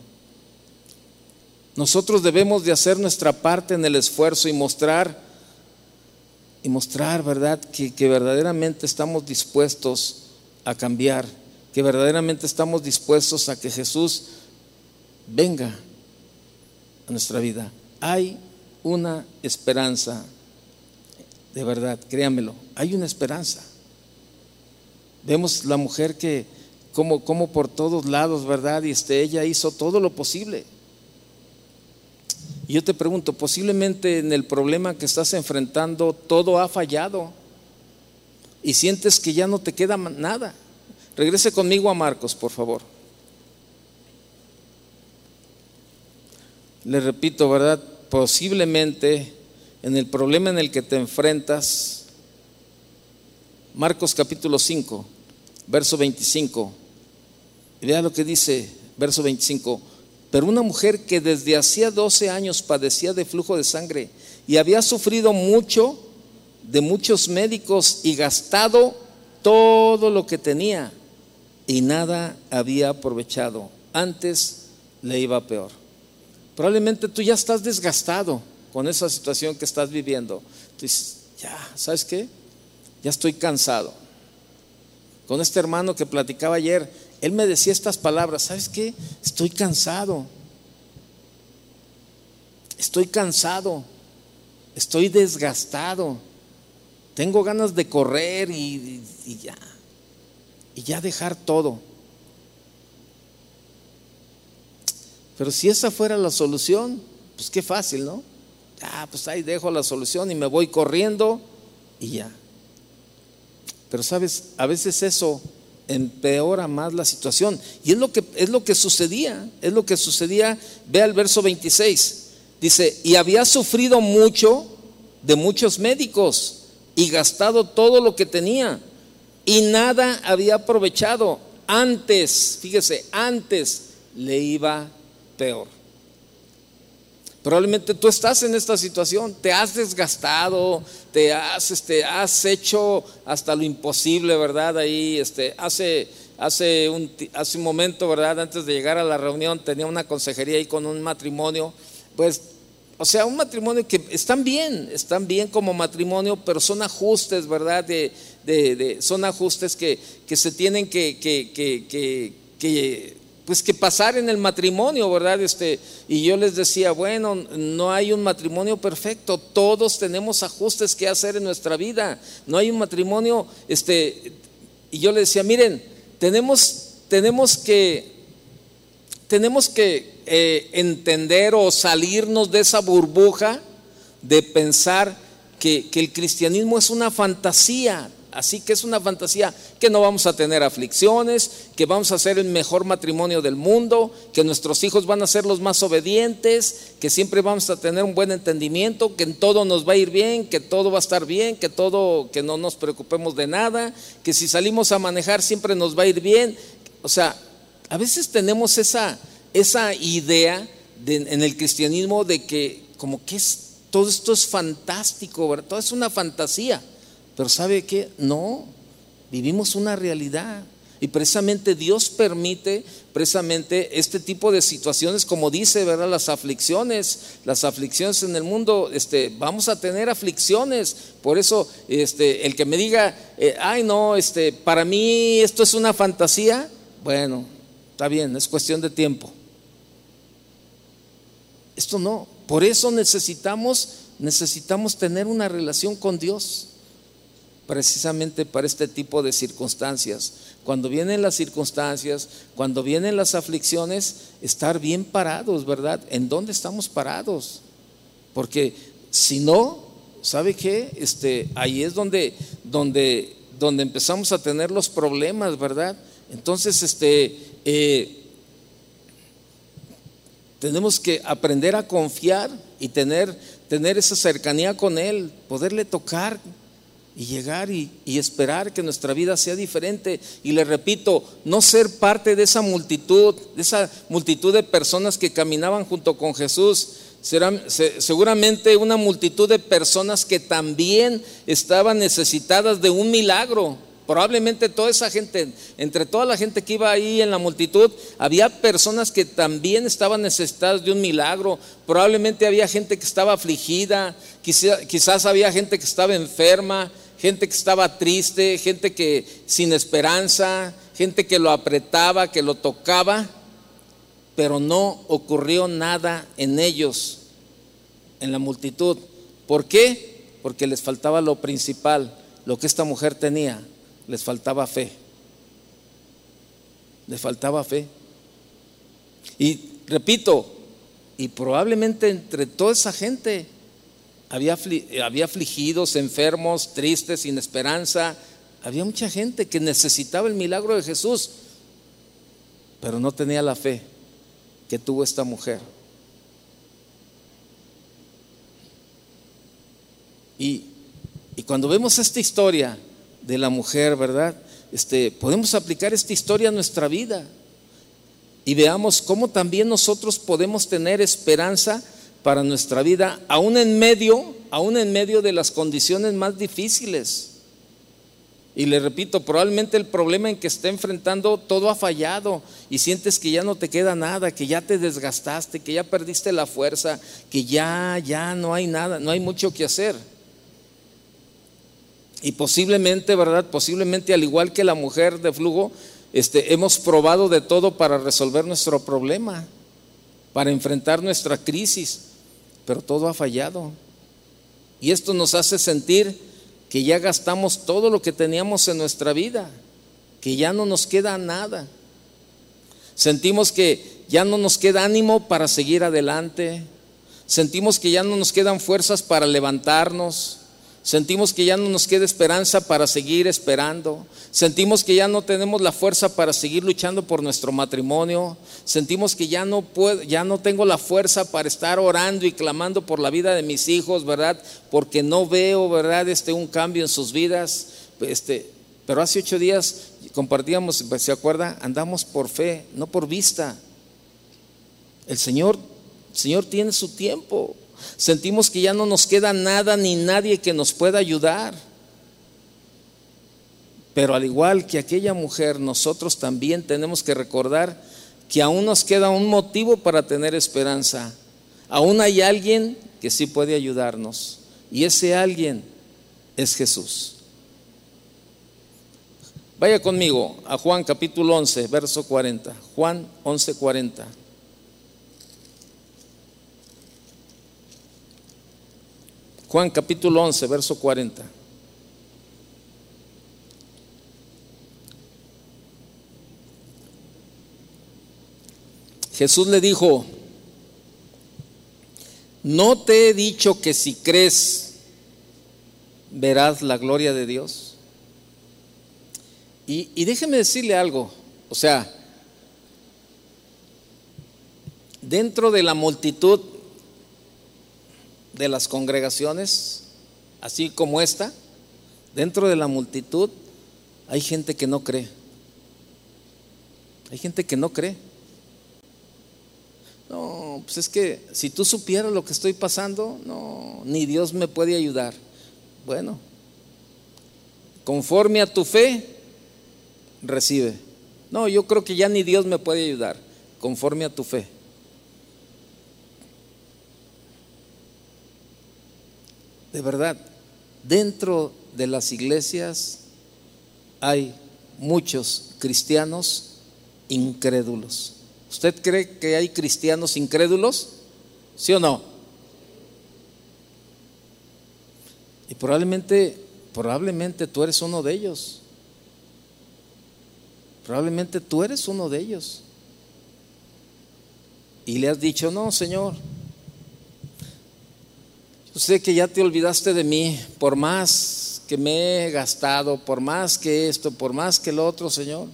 Nosotros debemos de hacer nuestra parte en el esfuerzo y mostrar y mostrar, ¿verdad?, que, que verdaderamente estamos dispuestos a cambiar, que verdaderamente estamos dispuestos a que Jesús venga a nuestra vida. Hay una esperanza, de verdad, créamelo, hay una esperanza. Vemos la mujer que, como, como por todos lados, ¿verdad? Y este, ella hizo todo lo posible. Y yo te pregunto, posiblemente en el problema que estás enfrentando todo ha fallado y sientes que ya no te queda nada. Regrese conmigo a Marcos, por favor. Le repito, ¿verdad? Posiblemente en el problema en el que te enfrentas, Marcos capítulo 5, verso 25. Y vea lo que dice, verso 25 pero una mujer que desde hacía 12 años padecía de flujo de sangre y había sufrido mucho de muchos médicos y gastado todo lo que tenía y nada había aprovechado. Antes le iba peor. Probablemente tú ya estás desgastado con esa situación que estás viviendo. Tú dices, ya, ¿sabes qué? Ya estoy cansado. Con este hermano que platicaba ayer, él me decía estas palabras, ¿sabes qué? Estoy cansado. Estoy cansado. Estoy desgastado. Tengo ganas de correr y, ya. Y ya dejar todo. Pero si esa fuera la solución, pues qué fácil, ¿no? Ah, pues ahí dejo la solución y me voy corriendo y ya. Pero sabes, a veces eso empeora más la situación. Y es lo que, es lo que sucedía, es lo que sucedía. Ve al verso 26. Dice, y había sufrido mucho de muchos médicos y gastado todo lo que tenía y nada había aprovechado. Antes, fíjese, antes le iba peor. Probablemente tú estás en esta situación, te has desgastado, te has, este, has hecho hasta lo imposible, ¿verdad? Ahí, este, hace, hace, un, hace un momento, ¿verdad? Antes de llegar a la reunión, tenía una consejería ahí con un matrimonio, pues, o sea, un matrimonio que están bien, están bien como matrimonio, pero son ajustes, ¿verdad? De, de, son ajustes que, que se tienen que, que, que pues que pasar en el matrimonio, ¿verdad? Este, y yo les decía, bueno, no hay un matrimonio perfecto, todos tenemos ajustes que hacer en nuestra vida, no hay un matrimonio, este, y yo les decía, miren, tenemos, tenemos que, tenemos que eh, entender o salirnos de esa burbuja de pensar que, que el cristianismo es una fantasía, Así que es una fantasía que no vamos a tener aflicciones, que vamos a ser el mejor matrimonio del mundo, que nuestros hijos van a ser los más obedientes, que siempre vamos a tener un buen entendimiento, que en todo nos va a ir bien, que todo va a estar bien, que todo, que no nos preocupemos de nada, que si salimos a manejar siempre nos va a ir bien. O sea, a veces tenemos esa, esa idea en el cristianismo de que como que es, todo esto es fantástico, ¿verdad? todo es una fantasía. Pero ¿sabe qué? No, vivimos una realidad. Y precisamente Dios permite precisamente este tipo de situaciones, como dice, ¿verdad? Las aflicciones, las aflicciones en el mundo, este, vamos a tener aflicciones. Por eso, este, el que me diga, eh, ay no, este, para mí esto es una fantasía, bueno, está bien, es cuestión de tiempo. Esto no. Por eso necesitamos, necesitamos tener una relación con Dios, precisamente para este tipo de circunstancias. Cuando vienen las circunstancias, cuando vienen las aflicciones, estar bien parados, ¿verdad? ¿En dónde estamos parados? Porque si no, ¿sabe qué? Este, ahí es donde, donde, donde empezamos a tener los problemas, ¿verdad? Entonces, este, eh, tenemos que aprender a confiar y tener, tener esa cercanía con Él, poderle tocar y llegar y, esperar que nuestra vida sea diferente. Y le repito, no ser parte de esa multitud, de esa multitud de personas que caminaban junto con Jesús. Será, seguramente una multitud de personas que también estaban necesitadas de un milagro. Probablemente toda esa gente, entre toda la gente que iba ahí en la multitud, había personas que también estaban necesitadas de un milagro. Probablemente había gente que estaba afligida, quizás, había gente que estaba enferma, gente que estaba triste, gente que sin esperanza, gente que lo apretaba, que lo tocaba, pero no ocurrió nada en ellos, en la multitud. ¿Por qué? Porque les faltaba lo principal, lo que esta mujer tenía, les faltaba fe. Les faltaba fe. Y repito, y probablemente entre toda esa gente había, había afligidos, enfermos, tristes, sin esperanza. Había mucha gente que necesitaba el milagro de Jesús, pero no tenía la fe que tuvo esta mujer. Y, y cuando vemos esta historia, de la mujer, ¿verdad? Este, podemos aplicar esta historia a nuestra vida y veamos cómo también nosotros podemos tener esperanza para nuestra vida, aún en medio, aún en medio de las condiciones más difíciles. Y le repito, probablemente el problema en que está enfrentando todo ha fallado y sientes que ya no te queda nada, que ya te desgastaste, que ya perdiste la fuerza, que ya, ya no hay nada, no hay mucho que hacer. Y posiblemente, ¿verdad? Posiblemente al igual que la mujer de flujo, este, hemos probado de todo para resolver nuestro problema, para enfrentar nuestra crisis, pero todo ha fallado. Y esto nos hace sentir que ya gastamos todo lo que teníamos en nuestra vida, que ya no nos queda nada. Sentimos que ya no nos queda ánimo para seguir adelante. Sentimos que ya no nos quedan fuerzas para levantarnos. Sentimos que ya no nos queda esperanza para seguir esperando. Sentimos que ya no tenemos la fuerza para seguir luchando por nuestro matrimonio. Sentimos que ya no puedo, ya no tengo la fuerza para estar orando y clamando por la vida de mis hijos, ¿verdad? Porque no veo, ¿verdad? Este un cambio en sus vidas. Este, pero hace ocho días compartíamos, ¿se acuerda? Andamos por fe, no por vista. El Señor, el Señor tiene su tiempo. Sentimos que ya no nos queda nada ni nadie que nos pueda ayudar. Pero al igual que aquella mujer, nosotros también tenemos que recordar que aún nos queda un motivo para tener esperanza. Aún hay alguien que sí puede ayudarnos. Y ese alguien es Jesús. Vaya conmigo a Juan capítulo 11, verso 40. Juan 11, 40. Juan capítulo 11, verso 40. Jesús le dijo, no te he dicho que si crees verás la gloria de Dios. Y, y déjeme decirle algo, o sea, dentro de la multitud de las congregaciones, así como esta, dentro de la multitud hay gente que no cree. Hay gente que no cree. No, pues es que si tú supieras lo que estoy pasando, no, ni Dios me puede ayudar. Bueno, conforme a tu fe, recibe. No, yo creo que ya ni Dios me puede ayudar, conforme a tu fe. De verdad, dentro de las iglesias hay muchos cristianos incrédulos. ¿Usted cree que hay cristianos incrédulos? ¿Sí o no? Y probablemente, probablemente tú eres uno de ellos. Probablemente tú eres uno de ellos. Y le has dicho, no, Señor, sé que ya te olvidaste de mí, por más que me he gastado, por más que esto, por más que lo otro, Señor.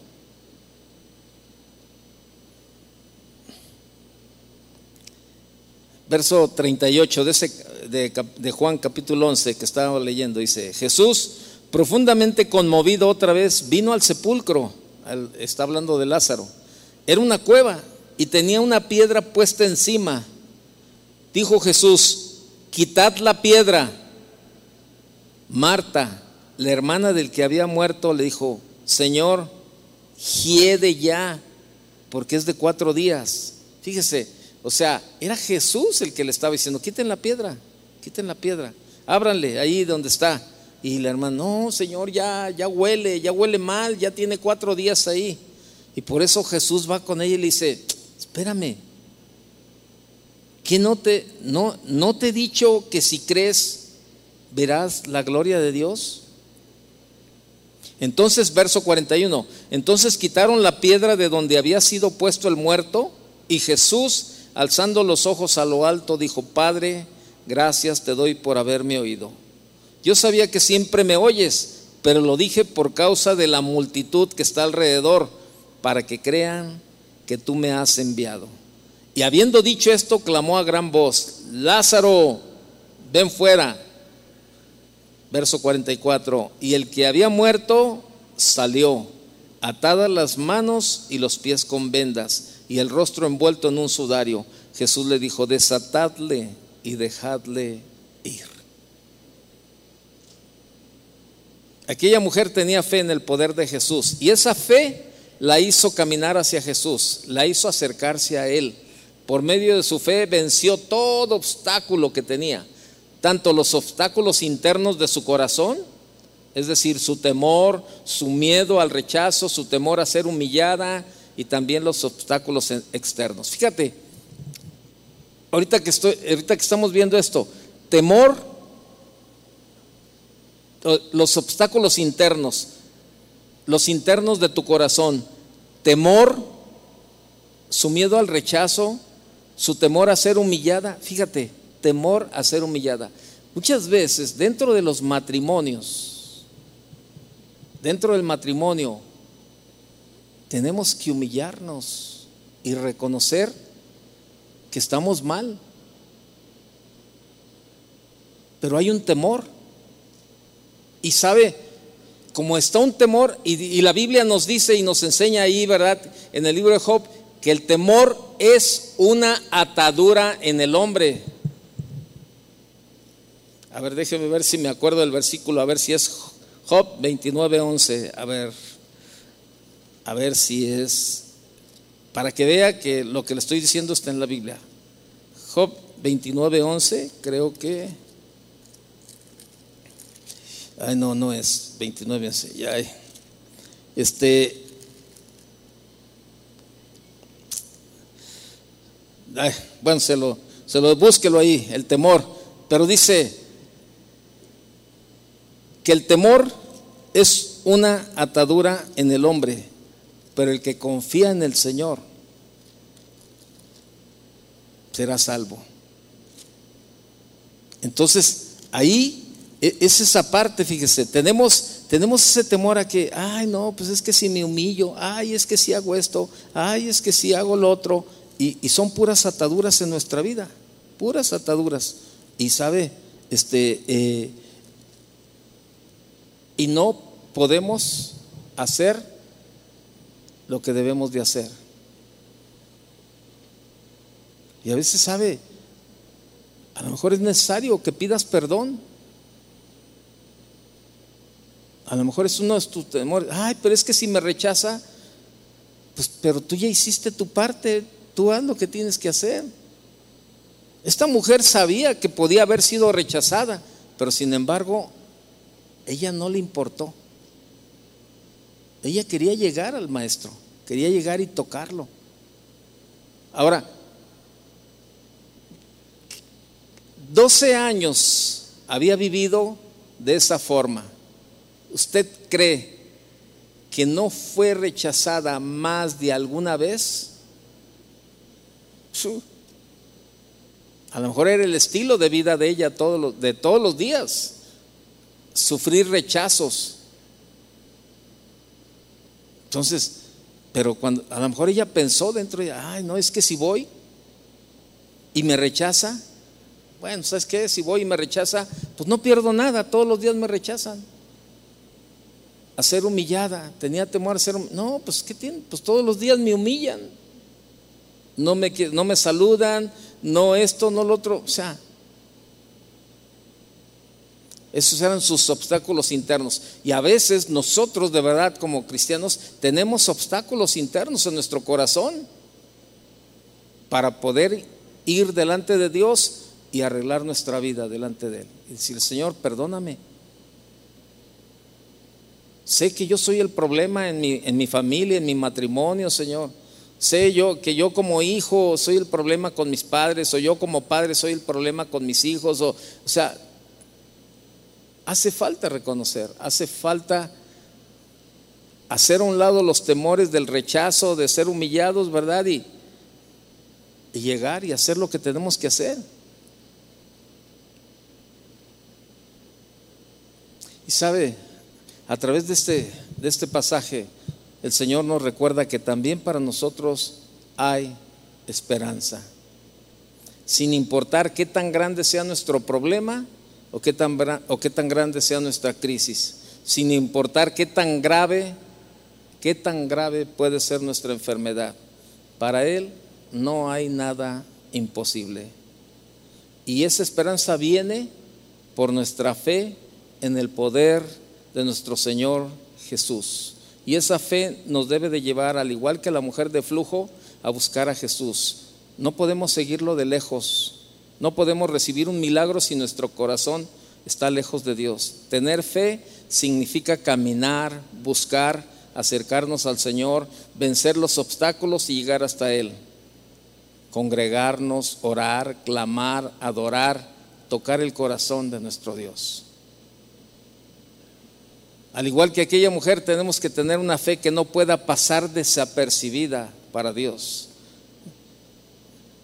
verso 38 de, de, Juan capítulo 11 que estaba leyendo, dice, Jesús, profundamente conmovido otra vez, vino al sepulcro, está hablando de Lázaro, era una cueva y tenía una piedra puesta encima. Dijo Jesús, quitad la piedra. Marta, la hermana del que había muerto, le dijo, Señor, hiede ya, porque es de cuatro días. Fíjese, o sea, era Jesús el que le estaba diciendo, quiten la piedra, quiten la piedra, ábranle ahí donde está. Y la hermana, no, Señor, ya, ya huele, ya huele mal, ya tiene cuatro días ahí. Y por eso Jesús va con ella y le dice, espérame, que no te, no, no te he dicho que si crees verás la gloria de Dios? Entonces, verso 41, entonces quitaron la piedra de donde había sido puesto el muerto y Jesús alzando los ojos a lo alto, dijo, Padre, gracias te doy por haberme oído. Yo sabía que siempre me oyes, pero lo dije por causa de la multitud que está alrededor, para que crean que tú me has enviado. Y habiendo dicho esto, clamó a gran voz, Lázaro, ven fuera. Verso 44, y el que había muerto salió, atadas las manos y los pies con vendas y el rostro envuelto en un sudario, Jesús le dijo, desatadle y dejadle ir. Aquella mujer tenía fe en el poder de Jesús y esa fe la hizo caminar hacia Jesús, la hizo acercarse a Él. Por medio de su fe venció todo obstáculo que tenía, tanto los obstáculos internos de su corazón, es decir, su temor, su miedo al rechazo, su temor a ser humillada, y también los obstáculos externos. Fíjate, ahorita que, estoy, ahorita que estamos viendo esto, temor, los obstáculos internos, los internos de tu corazón, temor, su miedo al rechazo, su temor a ser humillada, fíjate, temor a ser humillada. Muchas veces dentro de los matrimonios, dentro del matrimonio, tenemos que humillarnos y reconocer que estamos mal. Pero hay un temor. Y sabe, como está un temor, y, la Biblia nos dice y nos enseña ahí, ¿verdad? En el libro de Job, que el temor es una atadura en el hombre. A ver, déjeme ver si me acuerdo del versículo, a ver si es Job 29, 11. A ver a ver si es, para que vea que lo que le estoy diciendo está en la Biblia. Job 29, 11, creo que... Ay, no, no es 29, 11, ya. Este... Bueno, se lo, se lo búsquelo ahí, el temor. Pero dice que el temor es una atadura en el hombre pero el que confía en el Señor será salvo. Entonces, ahí e, es esa parte, fíjese, tenemos, tenemos ese temor a que, ay, no, pues es que si me humillo, ay, es que si hago esto, ay, es que si hago lo otro. Y, son puras ataduras en nuestra vida, puras ataduras. Y sabe, este, eh, y no podemos hacer lo que debemos de hacer. Y a veces sabe, a lo mejor es necesario que pidas perdón. A lo mejor es uno de tus temores. Ay, pero es que si me rechaza, pues, pero tú ya hiciste tu parte, tú haz lo que tienes que hacer. Esta mujer sabía que podía haber sido rechazada, pero sin embargo, ella no le importó. Ella quería llegar al maestro, quería llegar y tocarlo. Ahora, 12 años había vivido de esa forma. ¿Usted cree que no fue rechazada más de alguna vez? A lo mejor era el estilo de vida de ella de todos los días, sufrir rechazos. Entonces, pero cuando a lo mejor ella pensó dentro de ella, ay, no, es que si voy y me rechaza, bueno, ¿sabes qué? Si voy y me rechaza, pues no pierdo nada, todos los días me rechazan. A ser humillada, tenía temor a ser No, pues ¿qué tiene? Pues todos los días me humillan. No me, no me saludan, no esto, no lo otro. O sea, esos eran sus obstáculos internos. Y a veces nosotros, de verdad, como cristianos, tenemos obstáculos internos en nuestro corazón para poder ir delante de Dios y arreglar nuestra vida delante de Él. Y decir, Señor, perdóname. Sé que yo soy el problema en mi, en mi familia, en mi matrimonio, Señor. Sé yo que yo como hijo soy el problema con mis padres, o yo como padre soy el problema con mis hijos. O, sea, hace falta reconocer, hace falta hacer a un lado los temores del rechazo, de ser humillados, ¿verdad? y llegar y hacer lo que tenemos que hacer. Y sabe, a través de este, de este pasaje, el Señor nos recuerda que también para nosotros hay esperanza. Sin importar qué tan grande sea nuestro problema o qué tan, grande sea nuestra crisis. Sin importar qué tan grave, qué tan grave puede ser nuestra enfermedad. Para Él no hay nada imposible. Y esa esperanza viene por nuestra fe en el poder de nuestro Señor Jesús. Y esa fe nos debe de llevar, al igual que la mujer de flujo, a buscar a Jesús. No podemos seguirlo de lejos. No podemos recibir un milagro si nuestro corazón está lejos de Dios. Tener fe significa caminar, buscar, acercarnos al Señor, vencer los obstáculos y llegar hasta Él. Congregarnos, orar, clamar, adorar, tocar el corazón de nuestro Dios. Al igual que aquella mujer, tenemos que tener una fe que no pueda pasar desapercibida para Dios.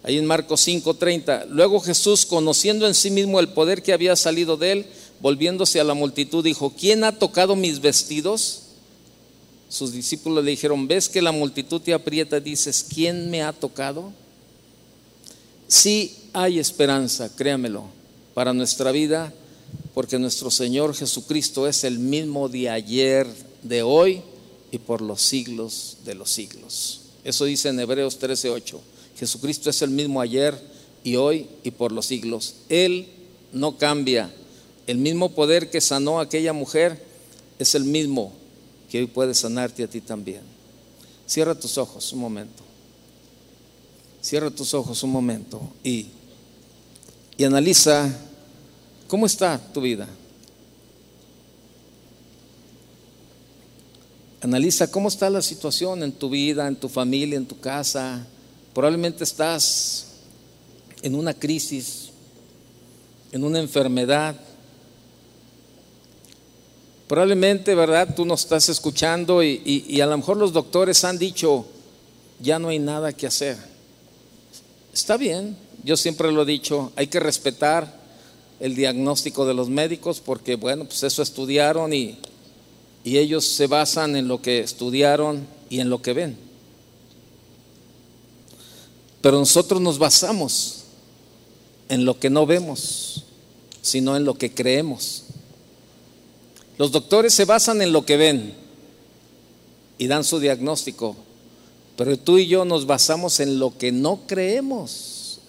Ahí en Marcos 5:30, luego Jesús, conociendo en sí mismo el poder que había salido de él, volviéndose a la multitud, dijo, ¿quién ha tocado mis vestidos? Sus discípulos le dijeron, ¿ves que la multitud te aprieta? Dices, ¿quién me ha tocado? Sí hay esperanza, créamelo, para nuestra vida porque nuestro Señor Jesucristo es el mismo de ayer, de hoy y por los siglos de los siglos. Eso dice en Hebreos 13:8. Jesucristo es el mismo ayer y hoy y por los siglos. Él no cambia. El mismo poder que sanó a aquella mujer es el mismo que hoy puede sanarte a ti también. Cierra tus ojos un momento. Cierra tus ojos un momento y, y analiza ¿Cómo está tu vida? Analiza cómo está la situación en tu vida, en tu familia, en tu casa. Probablemente estás en una crisis, en una enfermedad. Probablemente, ¿verdad? Tú nos estás escuchando y, y, a lo mejor los doctores han dicho, ya no hay nada que hacer. Está bien, yo siempre lo he dicho, hay que respetar el diagnóstico de los médicos porque, bueno, pues eso estudiaron y, y ellos se basan en lo que estudiaron y en lo que ven. Pero nosotros nos basamos en lo que no vemos, sino en lo que creemos. Los doctores se basan en lo que ven y dan su diagnóstico, pero tú y yo nos basamos en lo que no creemos.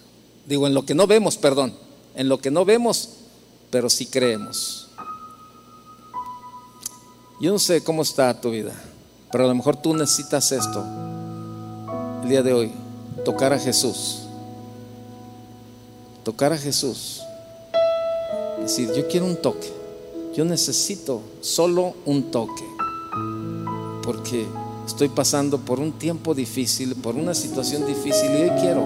Digo, en lo que no vemos, perdón, en lo que no vemos, pero sí creemos. Yo no sé cómo está tu vida, pero a lo mejor tú necesitas esto el día de hoy, tocar a Jesús. Tocar a Jesús. Decir, yo quiero un toque. Yo necesito solo un toque. Porque estoy pasando por un tiempo difícil, por una situación difícil y hoy quiero,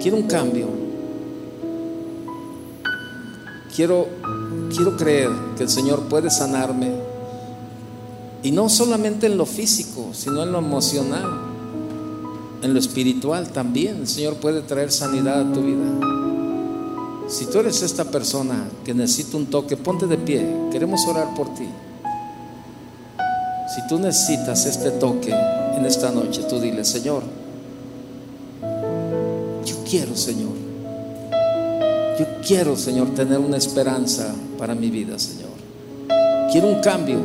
quiero un cambio. Quiero, quiero creer que el Señor puede sanarme y no solamente en lo físico, sino en lo emocional, en lo espiritual también. El Señor puede traer sanidad a tu vida. Si tú eres esta persona que necesita un toque, ponte de pie. Queremos orar por ti. Si tú necesitas este toque en esta noche, tú dile, Señor, yo quiero, Señor. Yo quiero, Señor, tener una esperanza para mi vida, Señor. Quiero un cambio.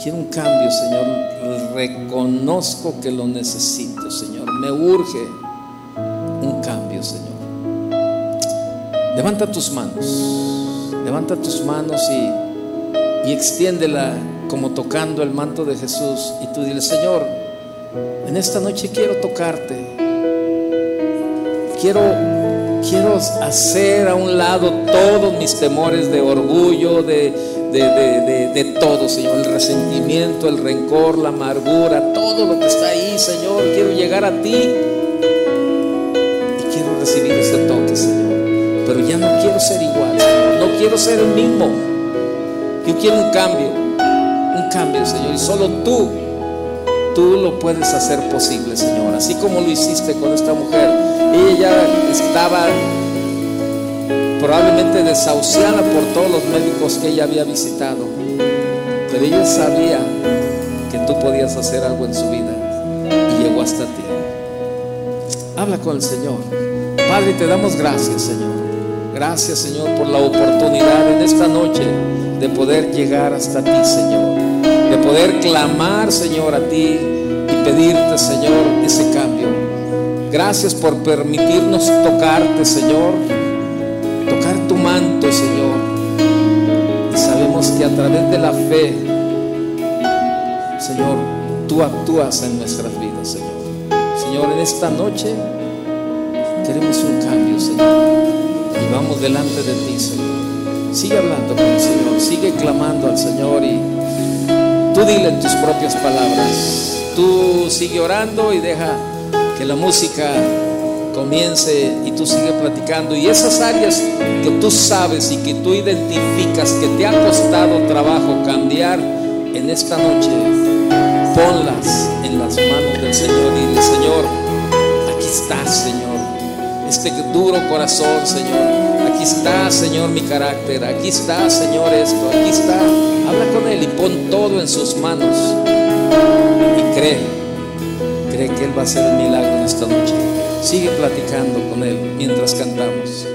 Quiero un cambio, Señor. Reconozco que lo necesito, Señor. Me urge un cambio, Señor. Levanta tus manos. Levanta tus manos y, y extiéndela como tocando el manto de Jesús. Y tú dile, Señor, en esta noche quiero tocarte. Quiero, quiero hacer a un lado todos mis temores de orgullo, de de, todo, Señor. El resentimiento, el rencor, la amargura, todo lo que está ahí, Señor. Quiero llegar a ti y quiero recibir ese toque, Señor. Pero ya no quiero ser igual, Señor. No quiero ser el mismo. Yo quiero un cambio, un cambio, Señor. Y solo tú, tú lo puedes hacer posible, Señor. Así como lo hiciste con esta mujer. Ella estaba probablemente desahuciada por todos los médicos que ella había visitado. Pero ella sabía que tú podías hacer algo en su vida y llegó hasta ti. Habla con el Señor. Padre, te damos gracias, Señor. Gracias, Señor, por la oportunidad en esta noche de poder llegar hasta ti, Señor. De poder clamar, Señor, a ti y pedirte, Señor, ese cambio. Gracias por permitirnos tocarte, Señor tocar tu manto, Señor. Y sabemos que a través de la fe, Señor, tú actúas en nuestras vidas, Señor. Señor, en esta noche queremos un cambio, Señor. Y vamos delante de ti, Señor. Sigue hablando con el Señor, sigue clamando al Señor y tú dile en tus propias palabras. Tú sigue orando y deja que la música comience y tú sigues platicando. Y esas áreas que tú sabes y que tú identificas que te ha costado trabajo cambiar en esta noche, ponlas en las manos del Señor y dile, Señor, aquí está, Señor. Este duro corazón, Señor. Aquí está, Señor, mi carácter. Aquí está, Señor, esto. Aquí está. Habla con Él y pon todo en sus manos. Y cree que Él va a hacer el milagro en esta noche. Sigue platicando con Él mientras cantamos.